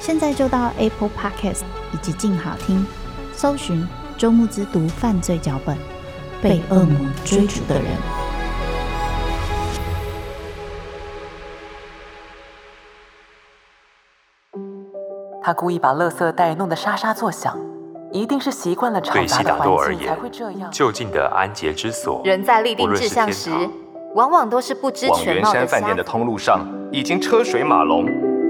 现在就到 Apple Podcast 以及静好听，搜寻。周慕之读犯罪脚本，被恶魔追逐的人。他故意把垃圾袋弄得沙沙作响，一定是习惯了吵杂的环境才会这样。就近的安洁之所，人在立定志向时，往往都是不知全貌的。往圆山饭店的通路上，已经车水马龙，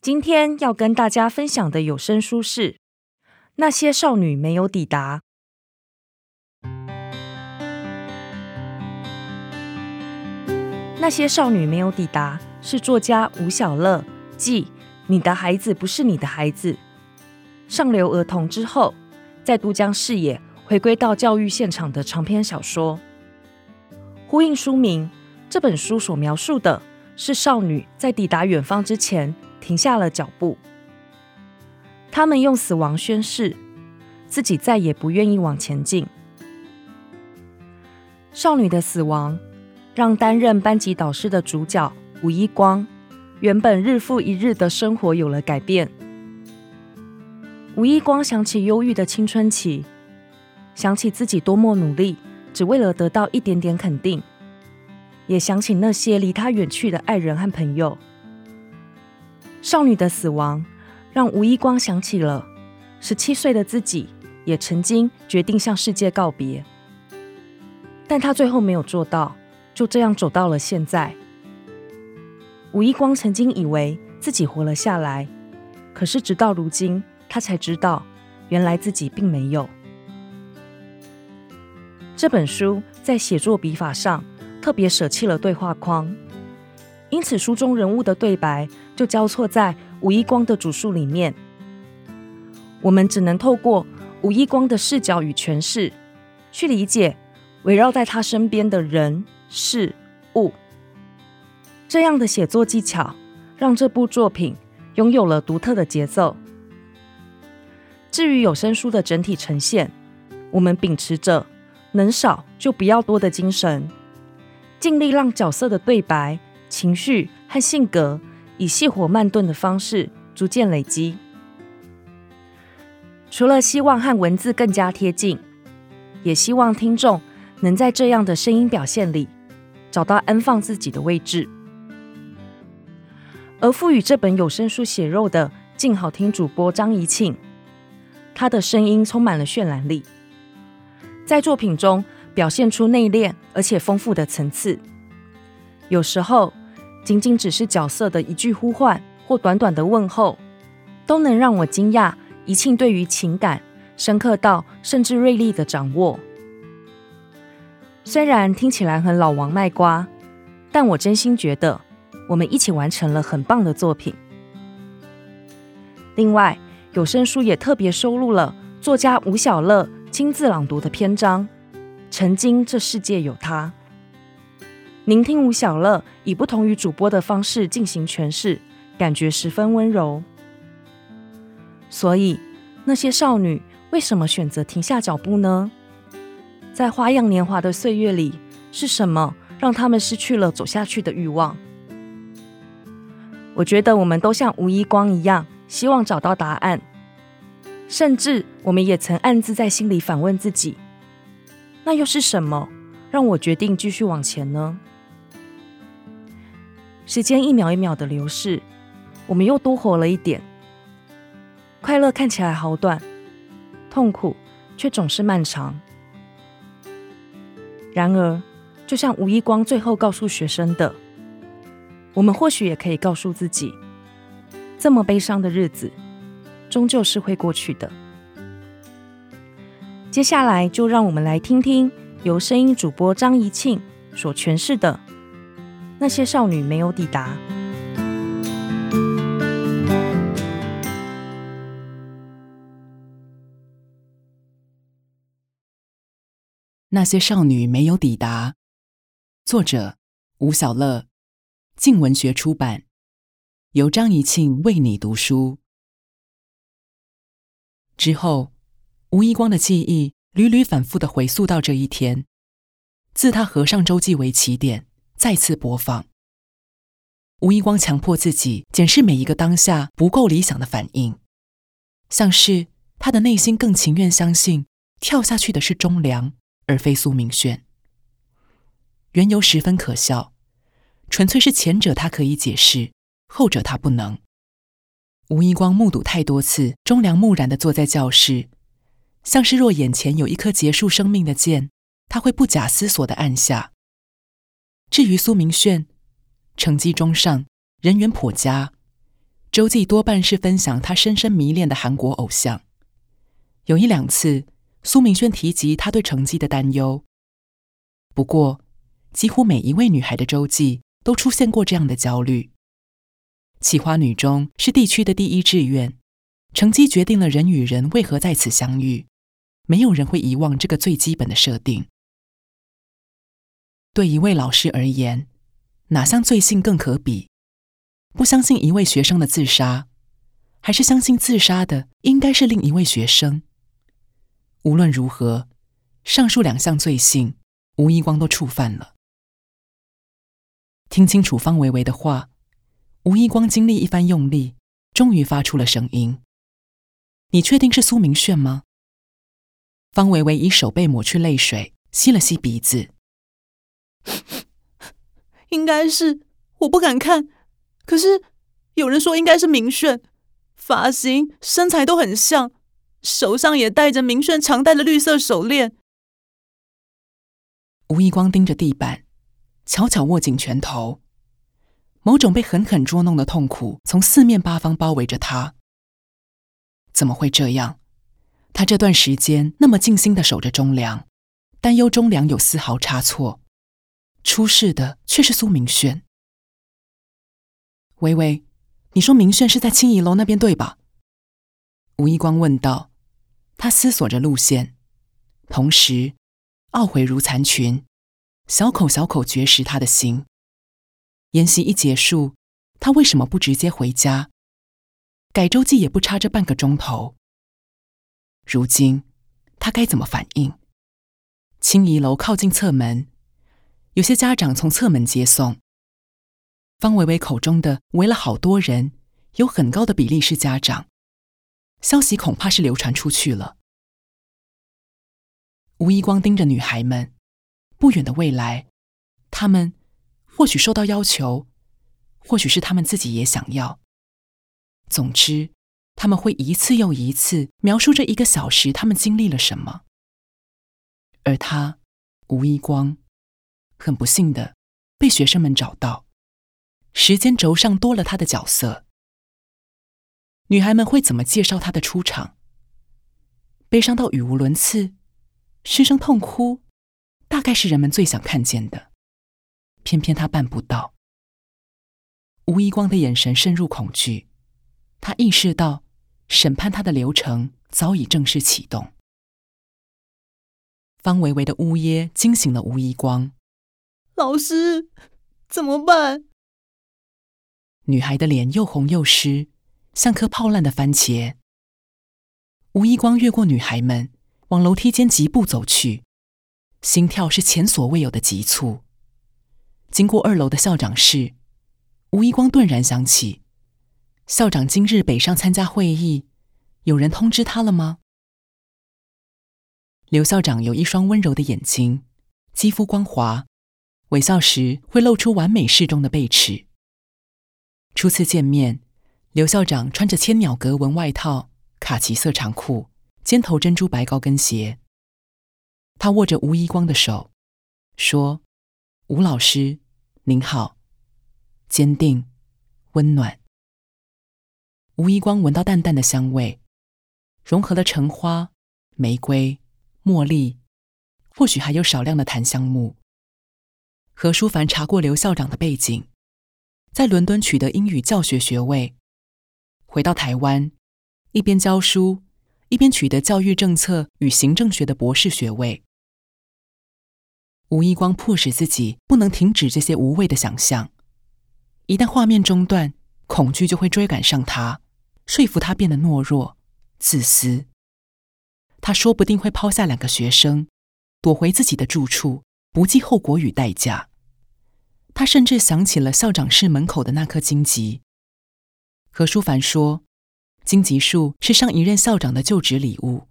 今天要跟大家分享的有声书是《那些少女没有抵达》。那些少女没有抵达，是作家吴晓乐继《你的孩子不是你的孩子》上流儿童之后，再度将视野回归到教育现场的长篇小说。呼应书名，这本书所描述的是少女在抵达远方之前停下了脚步，他们用死亡宣誓，自己再也不愿意往前进。少女的死亡。让担任班级导师的主角吴一光，原本日复一日的生活有了改变。吴一光想起忧郁的青春期，想起自己多么努力，只为了得到一点点肯定，也想起那些离他远去的爱人和朋友。少女的死亡，让吴一光想起了十七岁的自己，也曾经决定向世界告别，但他最后没有做到。就这样走到了现在。吴一光曾经以为自己活了下来，可是直到如今，他才知道，原来自己并没有。这本书在写作笔法上特别舍弃了对话框，因此书中人物的对白就交错在吴一光的主述里面。我们只能透过吴一光的视角与诠释，去理解围绕在他身边的人。事物，这样的写作技巧，让这部作品拥有了独特的节奏。至于有声书的整体呈现，我们秉持着能少就不要多的精神，尽力让角色的对白、情绪和性格以细火慢炖的方式逐渐累积。除了希望和文字更加贴近，也希望听众能在这样的声音表现里。找到安放自己的位置，而赋予这本有声书血肉的静好听主播张怡庆，他的声音充满了渲染力，在作品中表现出内敛而且丰富的层次。有时候，仅仅只是角色的一句呼唤或短短的问候，都能让我惊讶怡庆对于情感深刻到甚至锐利的掌握。虽然听起来很老王卖瓜，但我真心觉得我们一起完成了很棒的作品。另外，有声书也特别收录了作家吴晓乐亲自朗读的篇章《曾经这世界有他》。聆听吴小乐以不同于主播的方式进行诠释，感觉十分温柔。所以，那些少女为什么选择停下脚步呢？在花样年华的岁月里，是什么让他们失去了走下去的欲望？我觉得我们都像吴一光一样，希望找到答案。甚至我们也曾暗自在心里反问自己：那又是什么让我决定继续往前呢？时间一秒一秒的流逝，我们又多活了一点。快乐看起来好短，痛苦却总是漫长。然而，就像吴一光最后告诉学生的，我们或许也可以告诉自己：这么悲伤的日子，终究是会过去的。接下来，就让我们来听听由声音主播张怡庆所诠释的《那些少女没有抵达》。那些少女没有抵达。作者：吴晓乐，静文学出版。由张怡庆为你读书。之后，吴一光的记忆屡屡反复的回溯到这一天，自他合上周记为起点，再次播放。吴一光强迫自己检视每一个当下不够理想的反应，像是他的内心更情愿相信跳下去的是钟良。而非苏明轩，缘由十分可笑，纯粹是前者他可以解释，后者他不能。吴一光目睹太多次钟良木然地坐在教室，像是若眼前有一颗结束生命的键，他会不假思索地按下。至于苏明轩，成绩中上，人缘颇佳，周记多半是分享他深深迷恋的韩国偶像，有一两次。苏明轩提及他对成绩的担忧，不过几乎每一位女孩的周记都出现过这样的焦虑。企划女中是地区的第一志愿，成绩决定了人与人为何在此相遇，没有人会遗忘这个最基本的设定。对一位老师而言，哪项罪行更可比？不相信一位学生的自杀，还是相信自杀的应该是另一位学生？无论如何，上述两项罪行，吴一光都触犯了。听清楚方维维的话，吴一光经历一番用力，终于发出了声音：“你确定是苏明炫吗？”方维维以手背抹去泪水，吸了吸鼻子：“ 应该是，我不敢看。可是有人说应该是明炫，发型、身材都很像。”手上也戴着明炫常戴的绿色手链。吴一光盯着地板，悄悄握紧拳头，某种被狠狠捉弄的痛苦从四面八方包围着他。怎么会这样？他这段时间那么尽心的守着忠良，担忧忠良有丝毫差错，出事的却是苏明炫。维维，你说明炫是在青怡楼那边对吧？吴一光问道，他思索着路线，同时懊悔如残裙，小口小口嚼食他的心。研习一结束，他为什么不直接回家？改周记也不差这半个钟头。如今他该怎么反应？青怡楼靠近侧门，有些家长从侧门接送。方维维口中的围了好多人，有很高的比例是家长。消息恐怕是流传出去了。吴一光盯着女孩们，不远的未来，他们或许受到要求，或许是他们自己也想要。总之，他们会一次又一次描述这一个小时他们经历了什么。而他，吴一光，很不幸的被学生们找到，时间轴上多了他的角色。女孩们会怎么介绍他的出场？悲伤到语无伦次，失声痛哭，大概是人们最想看见的。偏偏他办不到。吴一光的眼神渗入恐惧，他意识到审判他的流程早已正式启动。方维维的呜咽惊醒了吴一光。老师，怎么办？女孩的脸又红又湿。像颗泡烂的番茄。吴一光越过女孩们，往楼梯间疾步走去。心跳是前所未有的急促。经过二楼的校长室，吴一光顿然想起，校长今日北上参加会议，有人通知他了吗？刘校长有一双温柔的眼睛，肌肤光滑，微笑时会露出完美适中的贝齿。初次见面，刘校长穿着千鸟格纹外套、卡其色长裤、尖头珍珠白高跟鞋。他握着吴一光的手，说：“吴老师，您好。”坚定、温暖。吴一光闻到淡淡的香味，融合了橙花、玫瑰、茉莉，或许还有少量的檀香木。何书凡查过刘校长的背景，在伦敦取得英语教学学位，回到台湾，一边教书，一边取得教育政策与行政学的博士学位。吴一光迫使自己不能停止这些无谓的想象，一旦画面中断，恐惧就会追赶上他，说服他变得懦弱、自私。他说不定会抛下两个学生，躲回自己的住处，不计后果与代价。他甚至想起了校长室门口的那棵荆棘。何书凡说，荆棘树是上一任校长的就职礼物，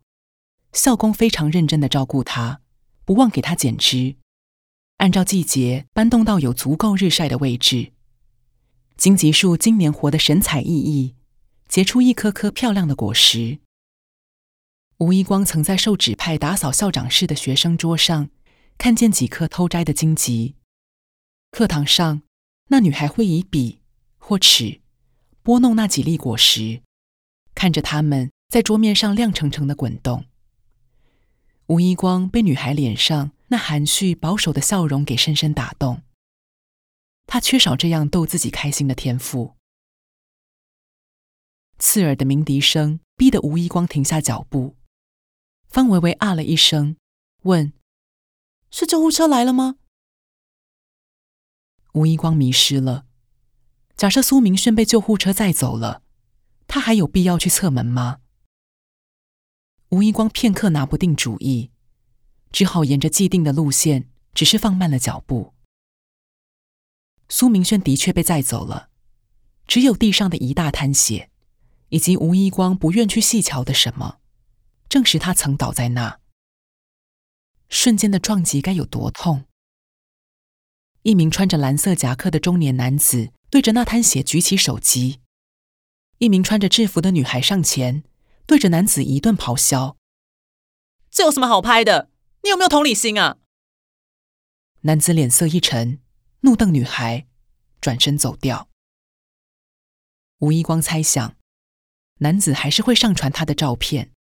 校工非常认真的照顾它，不忘给它剪枝。按照季节搬动到有足够日晒的位置。荆棘树今年活得神采奕奕，结出一颗颗漂亮的果实。吴一光曾在受指派打扫校长室的学生桌上看见几颗偷摘的荆棘。课堂上，那女孩会以笔或尺拨弄那几粒果实，看着它们在桌面上亮澄澄的滚动。吴一光被女孩脸上那含蓄保守的笑容给深深打动，他缺少这样逗自己开心的天赋。刺耳的鸣笛声逼得吴一光停下脚步。方维维啊了一声，问：“是救护车来了吗？”吴一光迷失了。假设苏明轩被救护车载走了，他还有必要去侧门吗？吴一光片刻拿不定主意。只好沿着既定的路线，只是放慢了脚步。苏明轩的确被载走了，只有地上的一大滩血，以及吴一光不愿去细瞧的什么，证实他曾倒在那。瞬间的撞击该有多痛！一名穿着蓝色夹克的中年男子对着那滩血举起手机，一名穿着制服的女孩上前对着男子一顿咆哮：“这有什么好拍的？”你有没有同理心啊？男子脸色一沉，怒瞪女孩，转身走掉。吴一光猜想，男子还是会上传他的照片，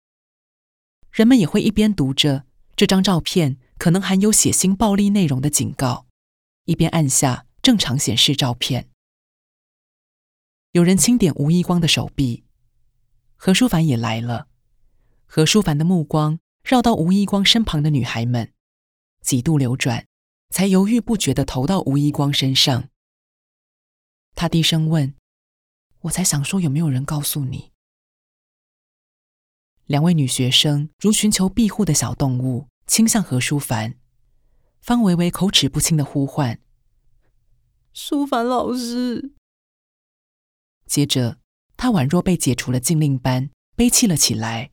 人们也会一边读着这张照片可能含有血腥暴力内容的警告，一边按下正常显示照片。有人轻点吴一光的手臂，何书凡也来了。何书凡的目光。绕到吴一光身旁的女孩们，几度流转，才犹豫不决地投到吴一光身上。他低声问：“我才想说，有没有人告诉你？”两位女学生如寻求庇护的小动物，倾向何书凡。方维维口齿不清的呼唤：“舒凡老师。”接着，他宛若被解除了禁令般，悲泣了起来。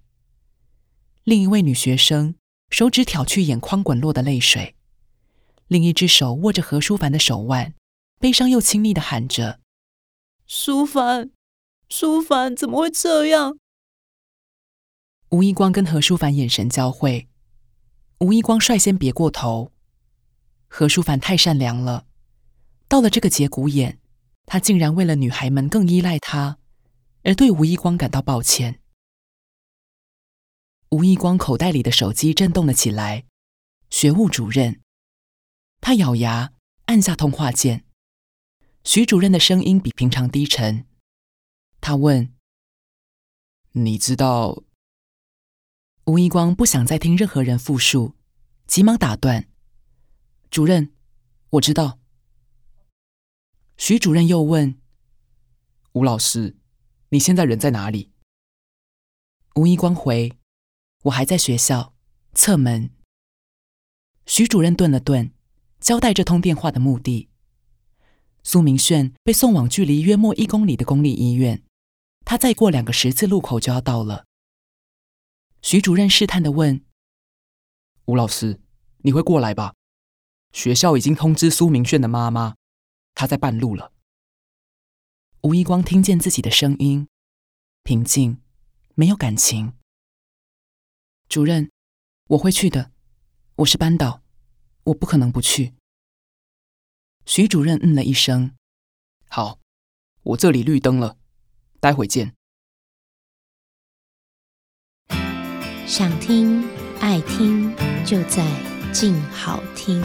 另一位女学生手指挑去眼眶滚落的泪水，另一只手握着何舒凡的手腕，悲伤又亲昵的喊着：“舒凡，舒凡，怎么会这样？”吴一光跟何舒凡眼神交汇，吴一光率先别过头。何书凡太善良了，到了这个节骨眼，他竟然为了女孩们更依赖他，而对吴一光感到抱歉。吴一光口袋里的手机震动了起来，学务主任。他咬牙按下通话键。徐主任的声音比平常低沉。他问：“你知道？”吴一光不想再听任何人复述，急忙打断：“主任，我知道。”徐主任又问：“吴老师，你现在人在哪里？”吴一光回。我还在学校，侧门。徐主任顿了顿，交代这通电话的目的。苏明炫被送往距离约莫一公里的公立医院，他再过两个十字路口就要到了。徐主任试探的问：“吴老师，你会过来吧？学校已经通知苏明炫的妈妈，她在半路了。”吴一光听见自己的声音，平静，没有感情。主任，我会去的。我是班导，我不可能不去。徐主任嗯了一声：“好，我这里绿灯了，待会见。”想听爱听，就在静好听。